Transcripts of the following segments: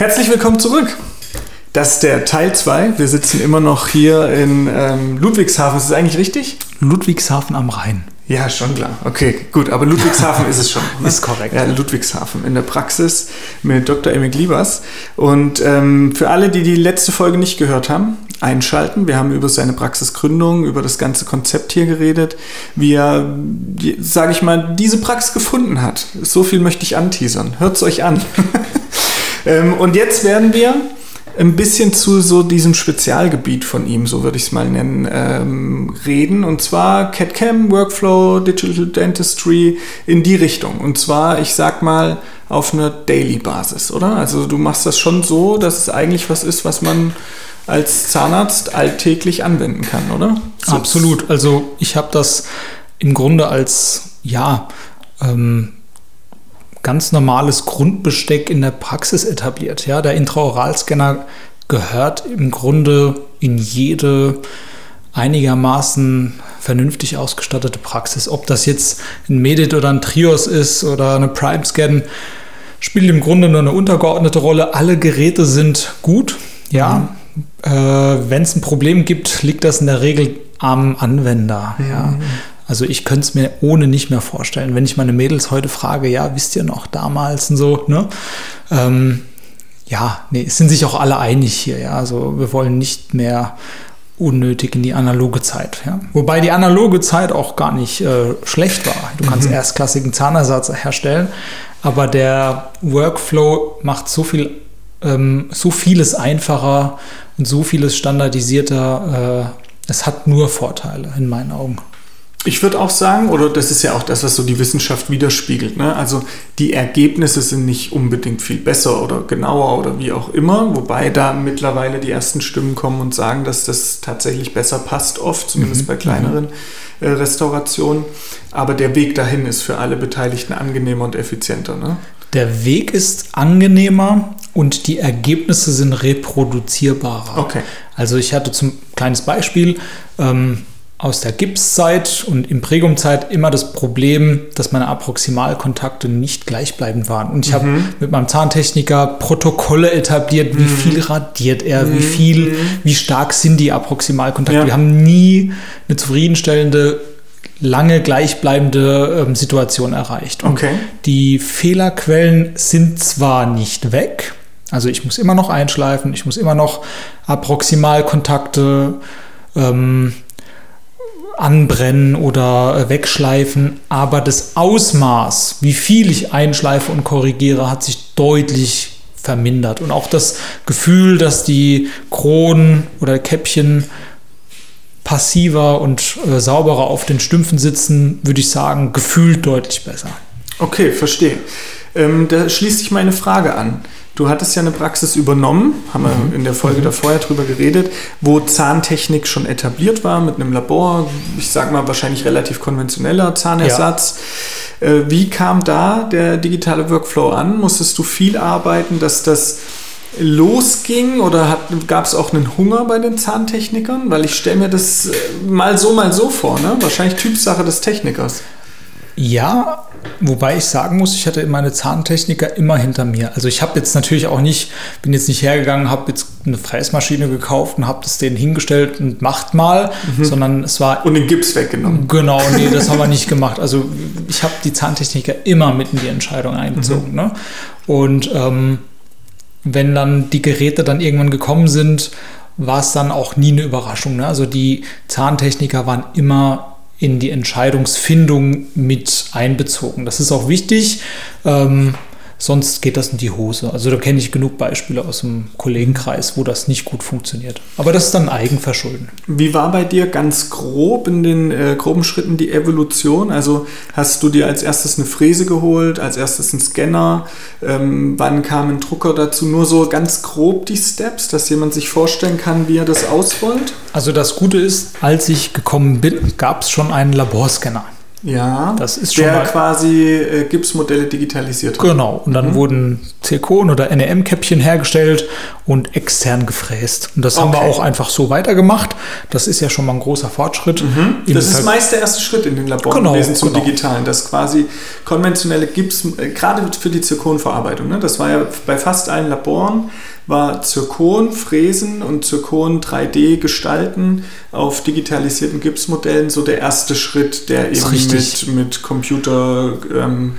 Herzlich willkommen zurück. Das ist der Teil 2. Wir sitzen immer noch hier in ähm, Ludwigshafen. Ist das eigentlich richtig? Ludwigshafen am Rhein. Ja, schon klar. Okay, gut. Aber Ludwigshafen ist es schon. Ne? Ist korrekt. Ja, Ludwigshafen in der Praxis mit Dr. Emil Liebers. Und ähm, für alle, die die letzte Folge nicht gehört haben, einschalten. Wir haben über seine Praxisgründung, über das ganze Konzept hier geredet, wie er, sage ich mal, diese Praxis gefunden hat. So viel möchte ich anteasern. Hört es euch an. ähm, und jetzt werden wir ein bisschen zu so diesem Spezialgebiet von ihm, so würde ich es mal nennen, ähm, reden. Und zwar CAD-CAM, Workflow, Digital Dentistry in die Richtung. Und zwar, ich sag mal, auf einer Daily-Basis, oder? Also du machst das schon so, dass es eigentlich was ist, was man als Zahnarzt alltäglich anwenden kann, oder? So Absolut. Also ich habe das im Grunde als, ja, ähm, ganz normales Grundbesteck in der Praxis etabliert. Ja, der Intraoralscanner gehört im Grunde in jede einigermaßen vernünftig ausgestattete Praxis. Ob das jetzt ein Medit oder ein Trios ist oder eine Prime Scan, spielt im Grunde nur eine untergeordnete Rolle. Alle Geräte sind gut. Ja, mhm. äh, wenn es ein Problem gibt, liegt das in der Regel am Anwender. Mhm. Ja. Also ich könnte es mir ohne nicht mehr vorstellen. Wenn ich meine Mädels heute frage, ja, wisst ihr noch damals und so, ne? Ähm, ja, nee, es sind sich auch alle einig hier, ja. Also wir wollen nicht mehr unnötig in die analoge Zeit. Ja. Wobei die analoge Zeit auch gar nicht äh, schlecht war. Du kannst mhm. erstklassigen Zahnersatz herstellen, aber der Workflow macht so viel, ähm, so vieles einfacher und so vieles standardisierter. Äh, es hat nur Vorteile in meinen Augen. Ich würde auch sagen, oder das ist ja auch das, was so die Wissenschaft widerspiegelt. Ne? Also die Ergebnisse sind nicht unbedingt viel besser oder genauer oder wie auch immer, wobei da mittlerweile die ersten Stimmen kommen und sagen, dass das tatsächlich besser passt, oft, zumindest mhm. bei kleineren äh, Restaurationen. Aber der Weg dahin ist für alle Beteiligten angenehmer und effizienter. Ne? Der Weg ist angenehmer und die Ergebnisse sind reproduzierbarer. Okay. Also ich hatte zum kleines Beispiel. Ähm, aus der Gipszeit und Imprägumzeit immer das Problem, dass meine Approximalkontakte nicht gleichbleibend waren. Und ich mhm. habe mit meinem Zahntechniker Protokolle etabliert, wie mhm. viel radiert er, mhm. wie viel, wie stark sind die Approximalkontakte. Ja. Wir haben nie eine zufriedenstellende lange gleichbleibende ähm, Situation erreicht. Und okay. die Fehlerquellen sind zwar nicht weg, also ich muss immer noch einschleifen, ich muss immer noch Approximalkontakte ähm, anbrennen oder äh, wegschleifen, aber das Ausmaß, wie viel ich einschleife und korrigiere, hat sich deutlich vermindert. Und auch das Gefühl, dass die Kronen oder Käppchen passiver und äh, sauberer auf den Stümpfen sitzen, würde ich sagen, gefühlt deutlich besser. Okay, verstehe. Ähm, da schließt sich meine Frage an. Du hattest ja eine Praxis übernommen, haben wir mhm. in der Folge mhm. davor ja drüber geredet, wo Zahntechnik schon etabliert war mit einem Labor, ich sag mal wahrscheinlich relativ konventioneller Zahnersatz. Ja. Äh, wie kam da der digitale Workflow an? Musstest du viel arbeiten, dass das losging oder gab es auch einen Hunger bei den Zahntechnikern? Weil ich stelle mir das äh, mal so, mal so vor, ne? Wahrscheinlich Typsache des Technikers. Ja, Wobei ich sagen muss, ich hatte meine Zahntechniker immer hinter mir. Also ich habe jetzt natürlich auch nicht, bin jetzt nicht hergegangen, habe jetzt eine Fräsmaschine gekauft und habe das denen hingestellt und macht mal, mhm. sondern es war... Und den Gips weggenommen. Genau, nee, das haben wir nicht gemacht. Also ich habe die Zahntechniker immer mit in die Entscheidung einbezogen. Mhm. Ne? Und ähm, wenn dann die Geräte dann irgendwann gekommen sind, war es dann auch nie eine Überraschung. Ne? Also die Zahntechniker waren immer in die Entscheidungsfindung mit einbezogen. Das ist auch wichtig. Ähm, sonst geht das in die Hose. Also da kenne ich genug Beispiele aus dem Kollegenkreis, wo das nicht gut funktioniert. Aber das ist dann Eigenverschulden. Wie war bei dir ganz grob in den äh, groben Schritten die Evolution? Also hast du dir als erstes eine Fräse geholt, als erstes einen Scanner? Ähm, wann kam ein Drucker dazu? Nur so ganz grob die Steps, dass jemand sich vorstellen kann, wie er das ausrollt? Also das Gute ist, als ich gekommen bin, gab es schon einen Laborscanner. Ja, Das ist schon der mal- quasi äh, Gipsmodelle digitalisiert hat. Genau. Und dann Mhm. wurden Zirkon- oder NEM-Käppchen hergestellt und extern gefräst. Und das haben wir Okay. auch einfach so weitergemacht. Das ist ja schon mal ein großer Fortschritt. Im Das ist Ver- meist der erste Schritt in den Laboren Genau, gewesen zum genau. Digitalen, dass quasi konventionelle Gips, äh, gerade für die Zirkonverarbeitung, ne, das war ja bei fast allen Laboren, war Zirkon, Fräsen und Zirkon 3D gestalten auf digitalisierten Gipsmodellen so der erste Schritt, der eben richtig. mit, mit Computer ähm,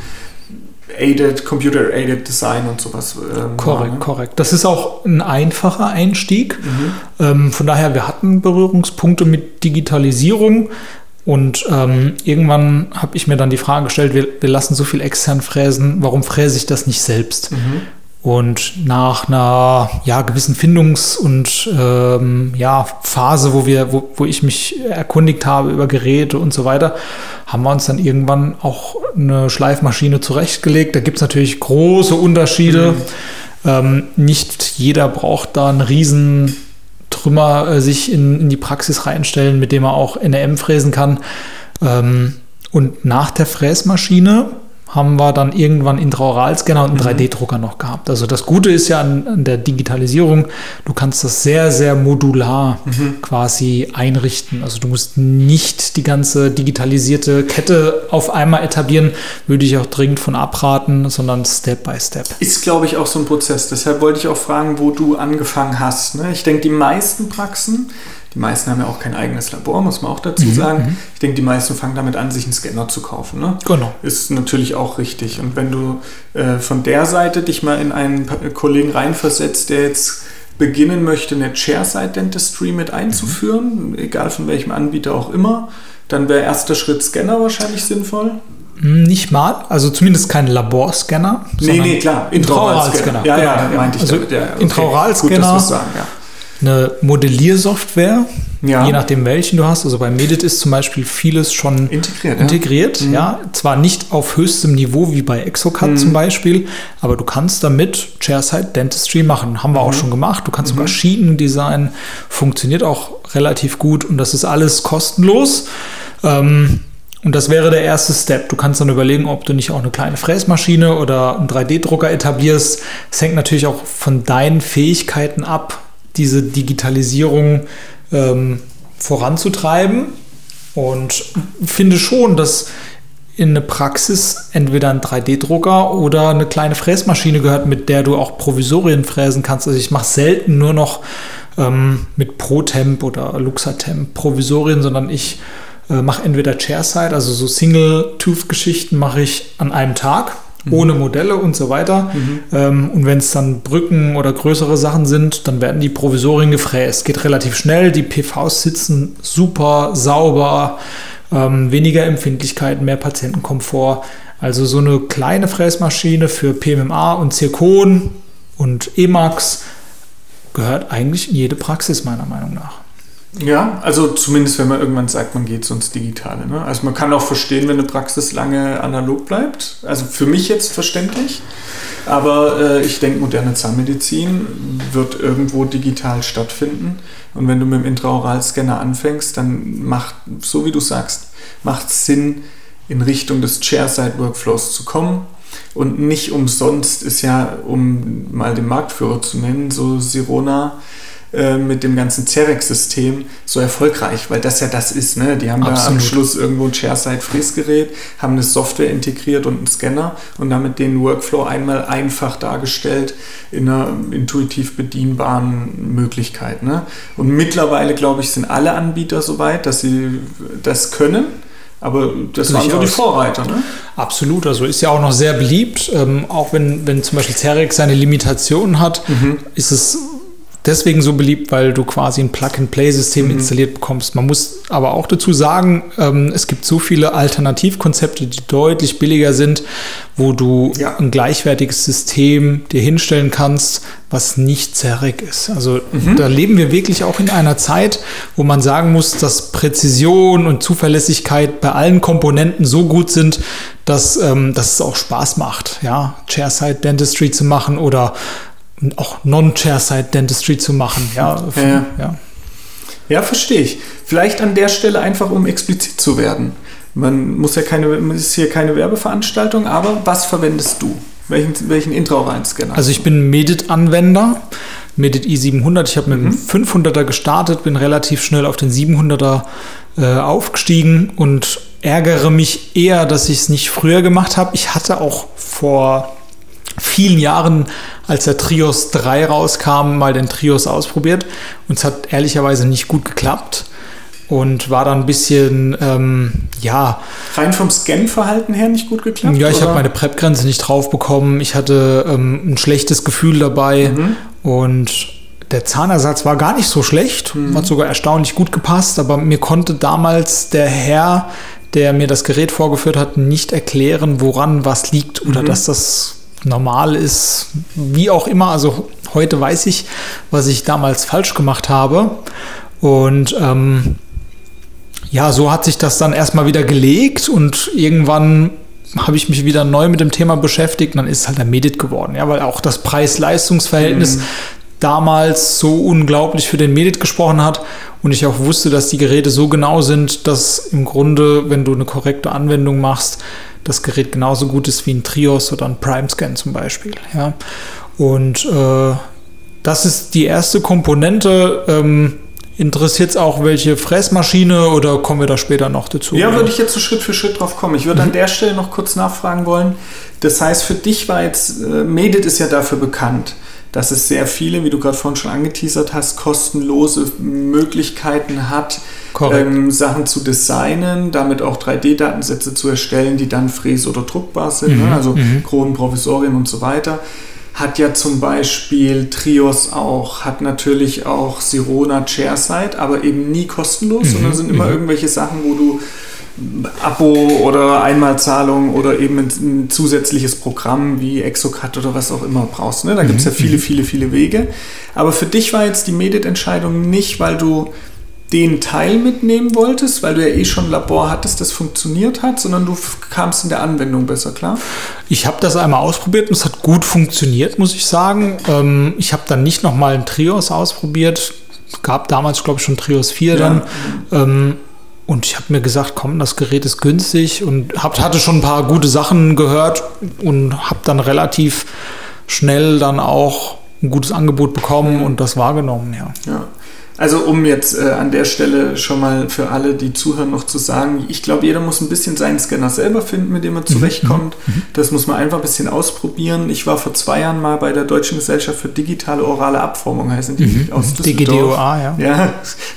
aided, Computer aided Design und sowas. Ähm, Korrekt, ne? korrekt. Das ist auch ein einfacher Einstieg. Mhm. Ähm, von daher, wir hatten Berührungspunkte mit Digitalisierung. Und ähm, irgendwann habe ich mir dann die Frage gestellt, wir, wir lassen so viel extern fräsen, warum fräse ich das nicht selbst? Mhm. Und nach einer ja, gewissen Findungs- und ähm, ja, Phase, wo, wir, wo, wo ich mich erkundigt habe über Geräte und so weiter, haben wir uns dann irgendwann auch eine Schleifmaschine zurechtgelegt. Da gibt es natürlich große Unterschiede. Ähm, nicht jeder braucht da einen riesen Trümmer äh, sich in, in die Praxis reinstellen, mit dem er auch NRM fräsen kann. Ähm, und nach der Fräsmaschine haben wir dann irgendwann Intraoralscanner und einen 3D-Drucker noch gehabt. Also das Gute ist ja an, an der Digitalisierung, du kannst das sehr, sehr modular quasi einrichten. Also du musst nicht die ganze digitalisierte Kette auf einmal etablieren, würde ich auch dringend von abraten, sondern Step by Step. Ist, glaube ich, auch so ein Prozess. Deshalb wollte ich auch fragen, wo du angefangen hast. Ne? Ich denke, die meisten Praxen, die meisten haben ja auch kein eigenes Labor, muss man auch dazu Mhm, sagen. Ich denke, die meisten fangen damit an, sich einen Scanner zu kaufen. Ne? Genau. Ist natürlich auch richtig. Und wenn du äh, von der Seite dich mal in einen Pa- Kollegen reinversetzt, der jetzt beginnen möchte, eine Chairside-Dentistry mit einzuführen, egal von welchem Anbieter auch immer, dann wäre erster Schritt Scanner wahrscheinlich sinnvoll. Hm, Nicht mal, also zumindest kein Laborscanner. Nee, nee, klar. Intraoralscanner. Ja, ja, Genau, meinte ich also damit. Ja, okay. Intraoralscanner. Gut, dass sagen, ja. Eine Modelliersoftware, Ja. je nachdem welchen du hast. Also bei Medit ist zum Beispiel vieles schon Integriert, ja. integriert. Ja. Zwar nicht auf höchstem Niveau wie bei Exocad Mhm. zum Beispiel, aber du kannst damit Chairside Dentistry machen. Haben wir Mhm. auch schon gemacht. Du kannst sogar Schienen designen. Funktioniert auch relativ gut und das ist alles kostenlos. Ähm, und das wäre der erste Step. Du kannst dann überlegen, ob du nicht auch eine kleine Fräsmaschine oder einen 3D-Drucker etablierst. Es hängt natürlich auch von deinen Fähigkeiten ab, diese Digitalisierung ähm, voranzutreiben. Und finde schon, dass in eine Praxis entweder ein 3D-Drucker oder eine kleine Fräsmaschine gehört, mit der du auch Provisorien fräsen kannst. Also ich mache selten nur noch ähm, mit ProTemp oder Luxatemp Provisorien, sondern ich äh, mache entweder Chairside, also so Single-Tooth-Geschichten mache ich an einem Tag, ohne Modelle und so weiter. Ähm, und wenn es dann Brücken oder größere Sachen sind, dann werden die Provisorien gefräst. Geht relativ schnell, die PVs sitzen super sauber, ähm, weniger Empfindlichkeit, mehr Patientenkomfort. Also so eine kleine Fräsmaschine für PMMA und Zirkon und Emax gehört eigentlich in jede Praxis meiner Meinung nach. Ja, also zumindest wenn man irgendwann sagt, man geht so ins Digitale. Ne? Also man kann auch verstehen, wenn eine Praxis lange analog bleibt. Also für mich jetzt verständlich. Aber äh, ich denke, moderne Zahnmedizin wird irgendwo digital stattfinden. Und wenn du mit dem Intraoralscanner anfängst, dann macht, so wie du sagst, macht es Sinn, in Richtung des Chairside-Workflows zu kommen. Und nicht umsonst ist ja, um mal den Marktführer zu nennen, so Sirona äh, mit dem ganzen Cerex-System so erfolgreich, weil das ja das ist. Ne? Die haben da am Absolut. Schluss irgendwo ein Chairside-Fräsgerät, haben eine Software integriert und einen Scanner und damit den Workflow einmal einfach dargestellt in einer intuitiv bedienbaren Möglichkeit. Ne? Und mittlerweile, glaube ich, sind alle Anbieter so weit, dass sie das können. Aber das waren so die Durchaus. Vorreiter. Ne? Absolut, also ist ja auch noch sehr beliebt. Ähm, auch wenn, wenn zum Beispiel Cerex seine Limitationen hat, ist es deswegen so beliebt, weil du quasi ein Plug-and-Play-System installiert bekommst. Man muss aber auch dazu sagen, ähm, es gibt so viele Alternativkonzepte, die deutlich billiger sind, wo du Ja. ein gleichwertiges System dir hinstellen kannst, was nicht Cerec ist. Also da leben wir wirklich auch in einer Zeit, wo man sagen muss, dass Präzision und Zuverlässigkeit bei allen Komponenten so gut sind, dass, ähm, dass es auch Spaß macht, ja, Chairside Dentistry zu machen oder auch Non-Chairside Dentistry zu machen. Ja, Ja, ja. ja. Ja, verstehe ich. Vielleicht an der Stelle einfach, um explizit zu werden. Man muss ja keine, ist hier keine Werbeveranstaltung, aber was verwendest du? Welchen, welchen intraoralen Scanner? Also ich bin Medit-Anwender, Medit i700. Ich habe mit mhm. dem 500er gestartet, bin relativ schnell auf den 700er äh, aufgestiegen und ärgere mich eher, dass ich es nicht früher gemacht habe. Ich hatte auch vor vielen Jahren, als der Trios 3 rauskam, mal den Trios ausprobiert und es hat ehrlicherweise nicht gut geklappt und war dann ein bisschen, ähm, ja. Rein vom Scan-Verhalten her nicht gut geklappt? Ja, ich habe meine Prep-Grenze nicht drauf bekommen. Ich hatte ähm, ein schlechtes Gefühl dabei mhm. und der Zahnersatz war gar nicht so schlecht, mhm. hat sogar erstaunlich gut gepasst, aber mir konnte damals der Herr, der mir das Gerät vorgeführt hat, nicht erklären, woran was liegt oder mhm. dass das normal ist, wie auch immer. Also heute weiß ich, was ich damals falsch gemacht habe. Und ähm, ja, so hat sich das dann erstmal wieder gelegt und irgendwann habe ich mich wieder neu mit dem Thema beschäftigt und dann ist es halt der Medit geworden, ja, weil auch das Preis-Leistungs-Verhältnis mhm. damals so unglaublich für den Medit gesprochen hat und ich auch wusste, dass die Geräte so genau sind, dass im Grunde, wenn du eine korrekte Anwendung machst, das Gerät genauso gut ist wie ein Trios oder ein Prime-Scan zum Beispiel, ja. Und äh, das ist die erste Komponente. Ähm, Interessiert es auch, welche Fressmaschine oder kommen wir da später noch dazu? Ja, würde ich jetzt so Schritt für Schritt drauf kommen. Ich würde mhm. an der Stelle noch kurz nachfragen wollen. Das heißt, für dich war jetzt, äh, Medit ist ja dafür bekannt, dass es sehr viele, wie du gerade vorhin schon angeteasert hast, kostenlose Möglichkeiten hat, ähm, Sachen zu designen, damit auch 3D-Datensätze zu erstellen, die dann fräs- oder druckbar sind, ne? mhm. ne? also mhm. Kronen, Provisorien und so weiter hat ja zum Beispiel Trios auch, hat natürlich auch Sirona Chairside, aber eben nie kostenlos, mhm. sondern sind immer mhm. irgendwelche Sachen, wo du Abo oder Einmalzahlung oder eben ein, zusätzliches Programm wie Exocad oder was auch immer brauchst. Ne? Da gibt es ja mhm. viele, viele, viele Wege. Aber für dich war jetzt die Medit-Entscheidung nicht, weil du den Teil mitnehmen wolltest, weil du ja eh schon ein Labor hattest, das funktioniert hat, sondern du kamst in der Anwendung besser klar? Ich habe das einmal ausprobiert und es hat gut funktioniert, muss ich sagen. Ähm, ich habe dann nicht nochmal ein Trios ausprobiert. Es gab damals, glaube ich, schon Trios 4 ja. dann. Ähm, und ich habe mir gesagt, komm, das Gerät ist günstig und hab, hatte schon ein paar gute Sachen gehört und habe dann relativ schnell dann auch ein gutes Angebot bekommen und das wahrgenommen, ja. ja. Also um jetzt äh, an der Stelle schon mal für alle, die zuhören, noch zu sagen, ich glaube, jeder muss ein bisschen seinen Scanner selber finden, mit dem er mhm. zurechtkommt. Mhm. Das muss man einfach ein bisschen ausprobieren. Ich war vor zwei Jahren mal bei der Deutschen Gesellschaft für digitale orale Abformung, heißen die mhm. aus DGDOA, ja. Ja,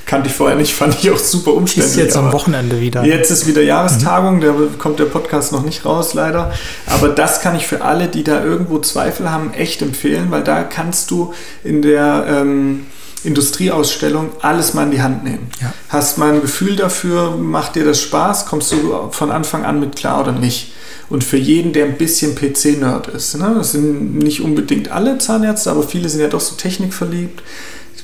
kannte ich vorher nicht, fand ich auch super umständlich. Ist jetzt am Wochenende wieder. Jetzt ist wieder Jahrestagung, mhm. da kommt der Podcast noch nicht raus, leider. Aber das kann ich für alle, die da irgendwo Zweifel haben, echt empfehlen, weil da kannst du in der... Ähm, Industrieausstellung alles mal in die Hand nehmen. Ja. Hast mal ein Gefühl dafür, macht dir das Spaß, kommst du von Anfang an mit klar oder nicht? Und für jeden, der ein bisschen PC-Nerd ist, ne? das sind nicht unbedingt alle Zahnärzte, aber viele sind ja doch so technikverliebt,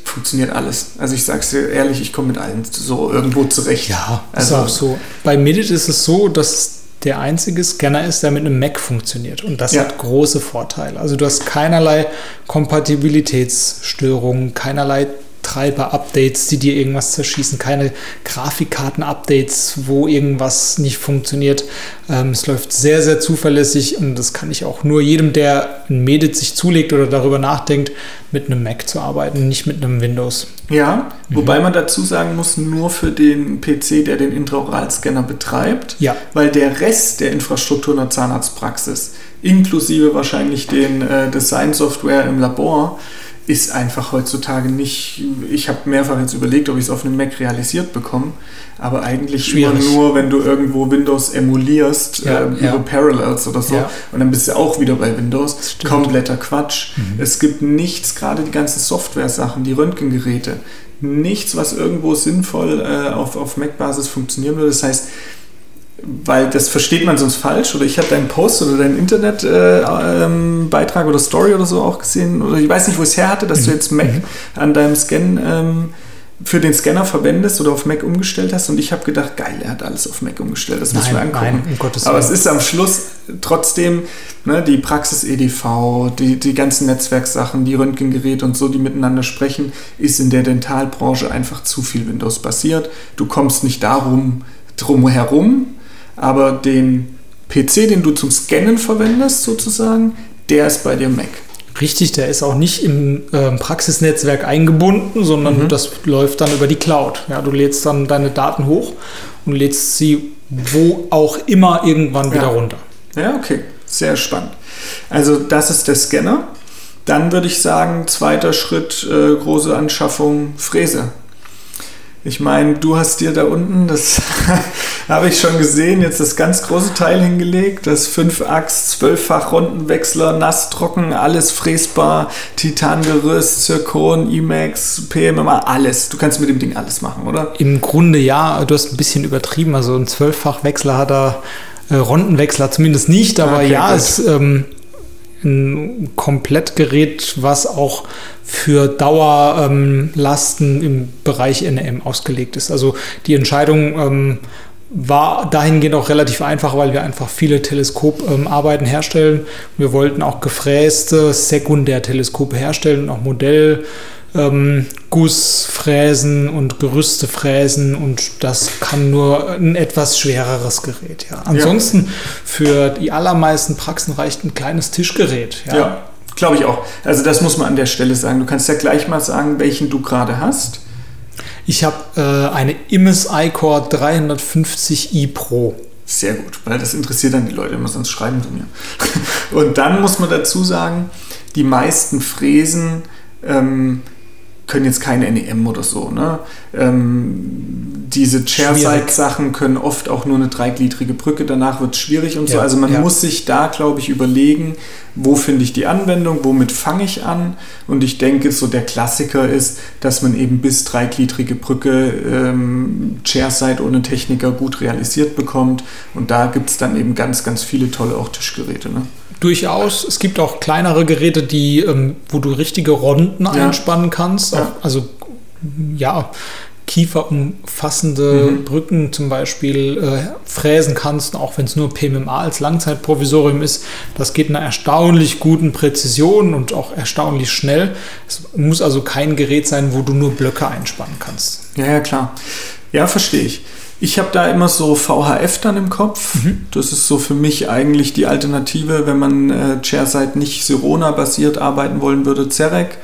funktioniert alles. Also ich sage es dir ehrlich, ich komme mit allen so irgendwo zurecht. Ja, also, ist auch so. Bei Medit ist es so, dass der einzige Scanner ist, der mit einem Mac funktioniert. Und das ja. hat große Vorteile. Also du hast keinerlei Kompatibilitätsstörungen, keinerlei Treiber-Updates, die dir irgendwas zerschießen, keine Grafikkarten-Updates, wo irgendwas nicht funktioniert. Ähm, es läuft sehr, sehr zuverlässig und das kann ich auch nur jedem, der ein Medit sich zulegt oder darüber nachdenkt, mit einem Mac zu arbeiten, nicht mit einem Windows. Ja, mhm. wobei man dazu sagen muss, nur für den PC, der den Intraoral-Scanner betreibt, ja. weil der Rest der Infrastruktur in der Zahnarztpraxis, inklusive wahrscheinlich den äh, Design-Software im Labor, ist einfach heutzutage nicht. Ich habe mehrfach jetzt überlegt, ob ich es auf einem Mac realisiert bekomme, aber eigentlich Schwierig. immer nur, wenn du irgendwo Windows emulierst, ja, äh, ja. über Parallels oder so, ja. und dann bist du auch wieder bei Windows. Kompletter Quatsch. Mhm. Es gibt nichts, gerade die ganzen Software-Sachen, die Röntgengeräte, nichts, was irgendwo sinnvoll äh, auf, auf Mac-Basis funktionieren würde. Das heißt, weil das versteht man sonst falsch. Oder ich habe deinen Post oder deinen Internetbeitrag äh, ähm, oder Story oder so auch gesehen. Oder ich weiß nicht, wo ich es her hatte, dass du mhm. jetzt Mac mhm. an deinem Scan ähm, für den Scanner verwendest oder auf Mac umgestellt hast. Und ich habe gedacht, geil, er hat alles auf Mac umgestellt. Das nein, muss man angucken. Nein, um Gottes Aber es ist am Schluss trotzdem ne, die Praxis EDV, die, die ganzen Netzwerksachen, die Röntgengeräte und so, die miteinander sprechen, ist in der Dentalbranche einfach zu viel Windows basiert. Du kommst nicht darum drum herum aber den PC, den du zum Scannen verwendest, sozusagen, der ist bei dir Mac. Richtig, der ist auch nicht im äh, Praxisnetzwerk eingebunden, sondern mhm. das läuft dann über die Cloud. Ja, du lädst dann deine Daten hoch und lädst sie wo auch immer irgendwann ja. wieder runter. Ja, okay. Sehr spannend. Also das ist der Scanner. Dann würde ich sagen, zweiter Schritt, äh, große Anschaffung, Fräse. Ich meine, du hast dir da unten, das habe ich schon gesehen, jetzt das ganz große Teil hingelegt. Das 5-Achs, 12-fach Rundenwechsler, nass, trocken, alles fräsbar, Titangerüst, Zirkon, Emax, PMMA, alles. Du kannst mit dem Ding alles machen, oder? Im Grunde ja, du hast ein bisschen übertrieben. Also ein 12-fach Wechsler hat er, äh, Rundenwechsler zumindest nicht, aber okay, ja, es ähm, ein Komplettgerät, was auch für Dauerlasten ähm, im Bereich NM ausgelegt ist. Also die Entscheidung ähm, war dahingehend auch relativ einfach, weil wir einfach viele Teleskoparbeiten ähm, herstellen. Wir wollten auch gefräste Sekundärteleskope herstellen und auch Modell ähm, Gussfräsen und Gerüste fräsen und das kann nur ein etwas schwereres Gerät. Ja. Ansonsten ja. für die allermeisten Praxen reicht ein kleines Tischgerät. Ja, ja glaube ich auch. Also das muss man an der Stelle sagen. Du kannst ja gleich mal sagen, welchen du gerade hast. Ich habe äh, eine Imis iCore 350i Pro. Sehr gut, weil das interessiert dann die Leute immer, sonst schreiben sie mir. Und dann muss man dazu sagen, die meisten Fräsen ähm, können jetzt keine NEM oder so. Ne? Ähm, diese Chairside-Sachen können oft auch nur eine dreigliedrige Brücke, danach wird es schwierig und ja, so. Also man ja. muss sich da, glaube ich, überlegen, wo finde ich die Anwendung, womit fange ich an. Und ich denke, so der Klassiker ist, dass man eben bis dreigliedrige Brücke ähm, Chairside ohne Techniker gut realisiert bekommt. Und da gibt es dann eben ganz, ganz viele tolle auch Tischgeräte. Ne? Durchaus. Es gibt auch kleinere Geräte, die, ähm, wo du richtige Ronden ja. einspannen kannst. Ja. also ja, kieferumfassende mhm. Brücken zum Beispiel äh, fräsen kannst, auch wenn es nur PMMA als Langzeitprovisorium ist. Das geht in einer erstaunlich guten Präzision und auch erstaunlich schnell. Es muss also kein Gerät sein, wo du nur Blöcke einspannen kannst. Ja, ja, klar. Ja, verstehe ich. Ich habe da immer so VHF dann im Kopf. Mhm. Das ist so für mich eigentlich die Alternative, wenn man äh, Chairside nicht Sirona-basiert arbeiten wollen würde, Zerek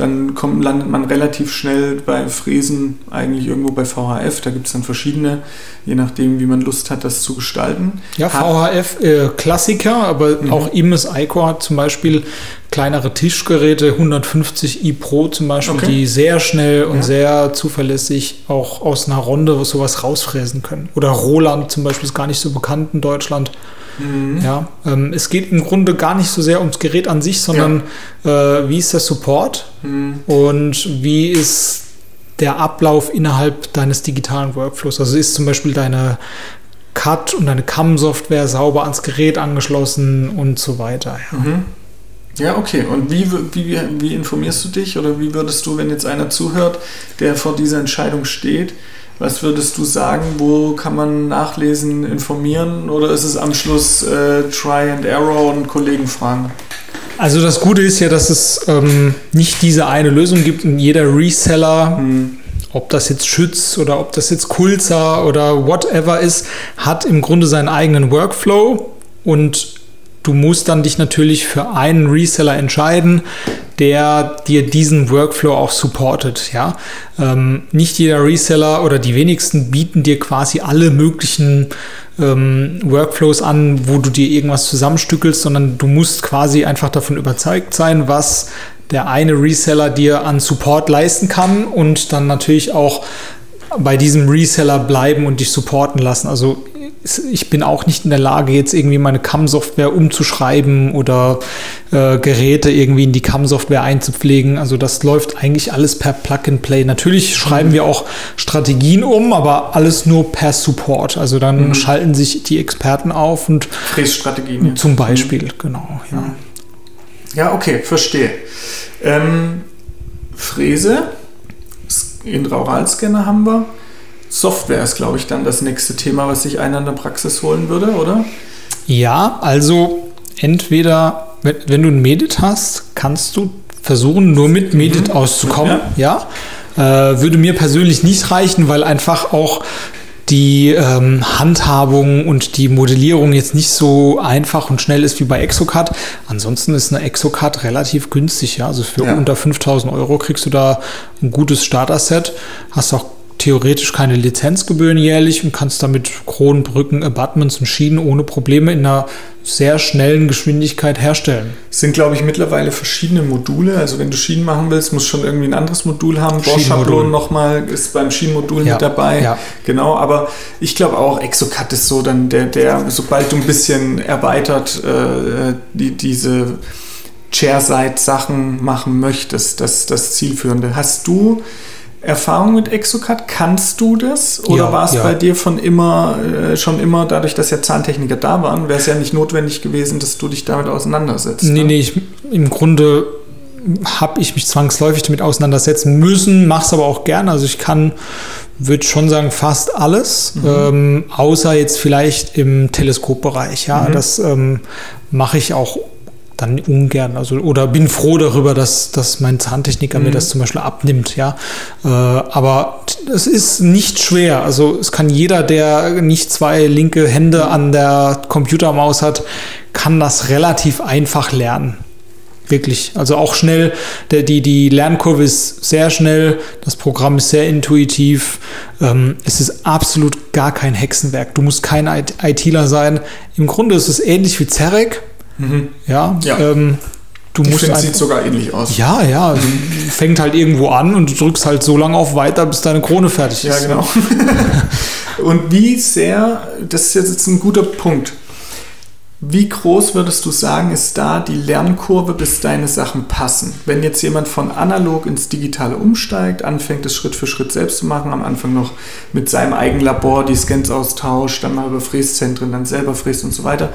dann kommt, landet man relativ schnell bei Fräsen eigentlich irgendwo bei VHF. Da gibt es dann verschiedene, je nachdem, wie man Lust hat, das zu gestalten. Ja, VHF äh, Klassiker, aber mhm. auch Imes Icore hat zum Beispiel kleinere Tischgeräte, 150 i Pro zum Beispiel, okay. die sehr schnell und ja. sehr zuverlässig auch aus einer Runde sowas rausfräsen können. Oder Roland zum Beispiel ist gar nicht so bekannt in Deutschland. Mhm. Ja, ähm, es geht im Grunde gar nicht so sehr ums Gerät an sich, sondern ja. äh, wie ist der Support mhm. und wie ist der Ablauf innerhalb deines digitalen Workflows. Also ist zum Beispiel deine CAD und deine CAM-Software sauber ans Gerät angeschlossen und so weiter. Ja. Mhm. Ja, okay. Und wie, wie, wie informierst du dich oder wie würdest du, wenn jetzt einer zuhört, der vor dieser Entscheidung steht, was würdest du sagen, wo kann man nachlesen, informieren oder ist es am Schluss äh, Try and Error und Kollegen fragen? Also das Gute ist ja, dass es ähm, nicht diese eine Lösung gibt und jeder Reseller, hm. ob das jetzt Schütz oder ob das jetzt Kulza oder whatever ist, hat im Grunde seinen eigenen Workflow und du musst dann dich natürlich für einen Reseller entscheiden, der dir diesen Workflow auch supportet. Ja? Ähm, nicht jeder Reseller oder die wenigsten bieten dir quasi alle möglichen ähm, Workflows an, wo du dir irgendwas zusammenstückelst, sondern du musst quasi einfach davon überzeugt sein, was der eine Reseller dir an Support leisten kann und dann natürlich auch bei diesem Reseller bleiben und dich supporten lassen. Also ich bin auch nicht in der Lage, jetzt irgendwie meine CAM-Software umzuschreiben oder äh, Geräte irgendwie in die CAM-Software einzupflegen. Also das läuft eigentlich alles per Plug-and-Play. Natürlich schreiben mhm. wir auch Strategien um, aber alles nur per Support. Also dann mhm. schalten sich die Experten auf und Frässtrategien. Ja. Zum Beispiel, mhm. genau. Ja. ja, okay, verstehe. Ähm, Fräse, Intraoralscanner haben wir. Software ist, glaube ich, dann das nächste Thema, was sich einer in der Praxis holen würde, oder? Ja, also entweder, wenn, wenn du ein Medit hast, kannst du versuchen, nur mit Medit mhm. auszukommen. Ja. ja. Äh, würde mir persönlich nicht reichen, weil einfach auch die ähm, Handhabung und die Modellierung jetzt nicht so einfach und schnell ist wie bei Exocad. Ansonsten ist eine Exocad relativ günstig. Ja? Also für Ja. unter 5000 Euro kriegst du da ein gutes Starter-Set. Hast auch theoretisch keine Lizenzgebühren jährlich und kannst damit Kronen, Brücken, Abutments und Schienen ohne Probleme in einer sehr schnellen Geschwindigkeit herstellen. Es sind, glaube ich, mittlerweile verschiedene Module. Also wenn du Schienen machen willst, musst du schon irgendwie ein anderes Modul haben. Bosch-Schablon nochmal ist beim Schienenmodul Ja, mit dabei. ja. Genau, aber ich glaube auch, Exocad ist so dann der, der, sobald du ein bisschen erweitert äh, die, diese Chair-Side-Sachen machen möchtest, das das Zielführende. Hast du Erfahrung mit Exocad? Kannst du das? Oder Ja, war es ja. bei dir von immer, äh, schon immer, dadurch, dass ja Zahntechniker da waren, wäre es ja nicht notwendig gewesen, dass du dich damit auseinandersetzt? Nee, ne? nee, ich, im Grunde habe ich mich zwangsläufig damit auseinandersetzen müssen, mache es aber auch gerne. Also ich kann, würde schon sagen, fast alles, ähm, außer jetzt vielleicht im Teleskopbereich. Ja, Mhm. das ähm, mache ich auch dann ungern. Also oder bin froh darüber, dass, dass mein Zahntechniker mir Mhm. das zum Beispiel abnimmt. Ja, äh, aber es ist nicht schwer. Also es kann jeder, der nicht zwei linke Hände an der Computermaus hat, kann das relativ einfach lernen. Wirklich. Also auch schnell. Der, die, die Lernkurve ist sehr schnell. Das Programm ist sehr intuitiv. Ähm, es ist absolut gar kein Hexenwerk. Du musst kein IT ITler sein. Im Grunde ist es ähnlich wie Zerek. Mhm. Ja. Ja. Ähm, du Ich musst einfach- sieht sogar ähnlich aus. ja, ja, also fängt halt irgendwo an und du drückst halt so lange auf weiter, bis deine Krone fertig Ja, ist. genau. Und wie sehr, das ist jetzt ein guter Punkt. Wie groß würdest du sagen, ist da die Lernkurve, bis deine Sachen passen? Wenn jetzt jemand von analog ins Digitale umsteigt, anfängt es Schritt für Schritt selbst zu machen, am Anfang noch mit seinem eigenen Labor die Scans austauscht, dann mal über Fräszentren, dann selber fräst und so weiter.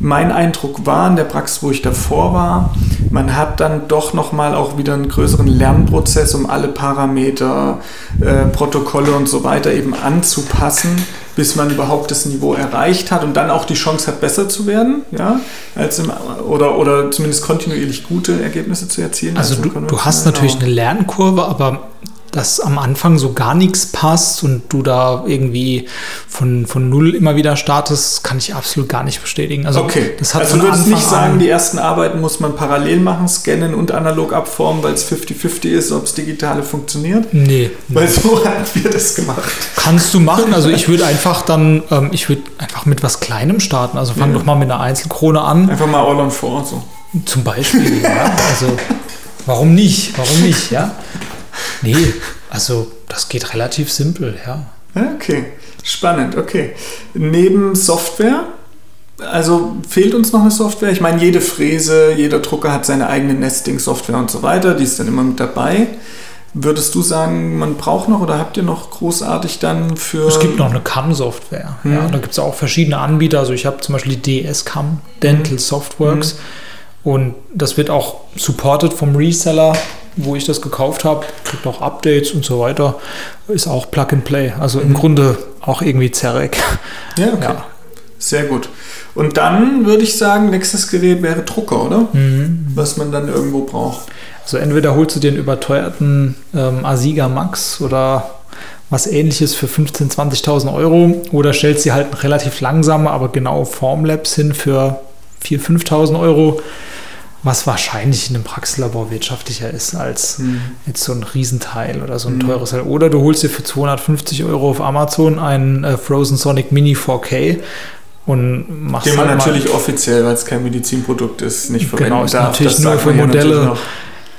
Mein Eindruck war in der Praxis, wo ich davor war, man hat dann doch nochmal auch wieder einen größeren Lernprozess, um alle Parameter, äh, Protokolle und so weiter eben anzupassen, bis man überhaupt das Niveau erreicht hat und dann auch die Chance hat, besser zu werden, ja, als im, oder, oder zumindest kontinuierlich gute Ergebnisse zu erzielen. Also du, du hast natürlich eine Lernkurve, aber dass am Anfang so gar nichts passt und du da irgendwie von, von null immer wieder startest, kann ich absolut gar nicht bestätigen. Also Okay, das hat also du würdest Anfang nicht sagen, die ersten Arbeiten muss man parallel machen, scannen und analog abformen, weil es 50-50 ist, ob es digitale funktioniert? Nee, Weil so haben wir das gemacht. kannst du machen. Also ich würde einfach dann, ähm, ich würde einfach mit was Kleinem starten. Also fang Ja. doch mal mit einer Einzelkrone an, Einfach mal all on four so. zum Beispiel. ja. Also warum nicht? Warum nicht? Ja. Nee, also das geht relativ simpel, ja. Ja, Okay, spannend, okay. Neben Software, also fehlt uns noch eine Software? Ich meine, jede Fräse, jeder Drucker hat seine eigene Nesting-Software und so weiter, die ist dann immer mit dabei. Würdest du sagen, man braucht noch oder habt ihr noch großartig dann für. Es gibt noch eine CAM-Software. Ja, Mhm. da gibt es auch verschiedene Anbieter. Also ich habe zum Beispiel die DS-CAM, Dental Mhm. Softworks. Und das wird auch supported vom Reseller, wo ich das gekauft habe. Kriegt auch Updates und so weiter. Ist auch Plug and Play. Also im Mhm. Grunde auch irgendwie Zerek. Ja, okay. Ja. Sehr gut. Und dann würde ich sagen, nächstes Gerät wäre Drucker, oder? Mhm. Was man dann irgendwo braucht. Also entweder holst du den überteuerten ähm, Asiga Max oder was ähnliches für 15.000, 20.000 Euro oder stellst dir halt relativ langsame, aber genaue Formlabs hin für 4.000, 5.000 Euro, was wahrscheinlich in einem Praxislabor wirtschaftlicher ist als jetzt so ein Riesenteil oder so ein Mhm. teures Teil. Oder du holst dir für 250 Euro auf Amazon einen äh, Frozen Sonic Mini 4K und machst Den man halt natürlich offiziell, weil es kein Medizinprodukt ist, nicht verwenden Genau, ist darf. natürlich Das nur für Modelle.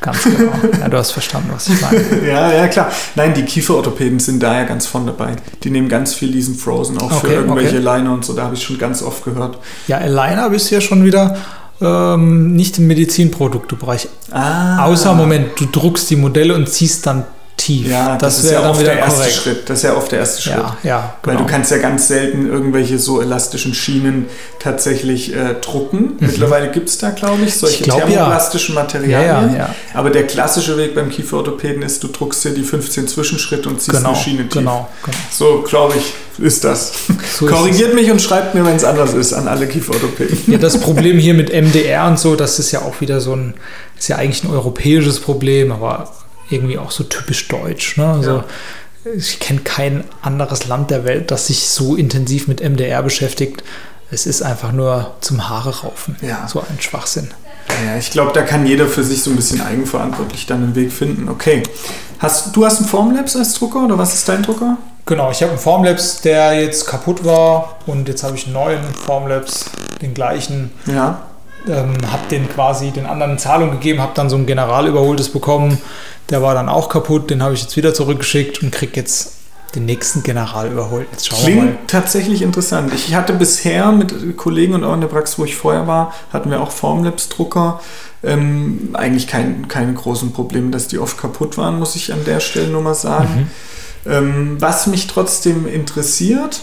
Ganz genau. Ja, du hast verstanden, was ich meine. Ja, ja, klar. Nein, die Kieferorthopäden sind da ja ganz von dabei. Die nehmen ganz viel diesen Frozen, auch für Okay, irgendwelche okay. Liner und so. Da habe ich schon ganz oft gehört. Ja, Aligner bist du ja schon wieder ähm, nicht im Medizinproduktebereich. Ah. Außer, Moment, du druckst die Modelle und ziehst dann tief. Ja, das, ist wäre ja oft wieder der erste korrekt. Schritt. Das ist ja oft der erste Schritt. Ja, ja, Weil genau. du kannst ja ganz selten irgendwelche so elastischen Schienen tatsächlich äh, drucken. Mittlerweile gibt es da, glaube ich, solche Mhm. Ich glaub, thermoplastischen ja, Materialien. ja. Aber der klassische Weg beim Kieferorthopäden ist, du druckst dir die 15 Zwischenschritte und ziehst Genau, eine Schiene tief. genau, genau. So, glaube ich, ist das. So ist Korrigiert mich und schreibt mir, wenn es anders ist, an alle Kieferorthopäden. Ja, das Problem hier mit MDR und so, das ist ja auch wieder so ein, ist ja eigentlich ein europäisches Problem, aber irgendwie auch so typisch deutsch. Ne? Also Ja. ich kenne kein anderes Land der Welt, das sich so intensiv mit MDR beschäftigt. Es ist einfach nur zum Haare raufen. Ja. So ein Schwachsinn. Ja, ich glaube, da kann jeder für sich so ein bisschen eigenverantwortlich dann einen Weg finden. Okay. Hast, du hast einen Formlabs als Drucker oder was ist dein Drucker? Genau, ich habe einen Formlabs, der jetzt kaputt war und jetzt habe ich einen neuen Formlabs, den gleichen. Ja. Ähm, habe den quasi den anderen in Zahlung gegeben, habe dann so ein Generalüberholtes bekommen. Der war dann auch kaputt, den habe ich jetzt wieder zurückgeschickt und kriege jetzt den nächsten General überholt. Jetzt schauen Klingt wir mal. tatsächlich interessant. Ich hatte bisher mit Kollegen und auch in der Praxis, wo ich vorher war, hatten wir auch Formlabs-Drucker. Ähm, eigentlich kein, keine großen Probleme, dass die oft kaputt waren, muss ich an der Stelle nur mal sagen. Ähm, was mich trotzdem interessiert,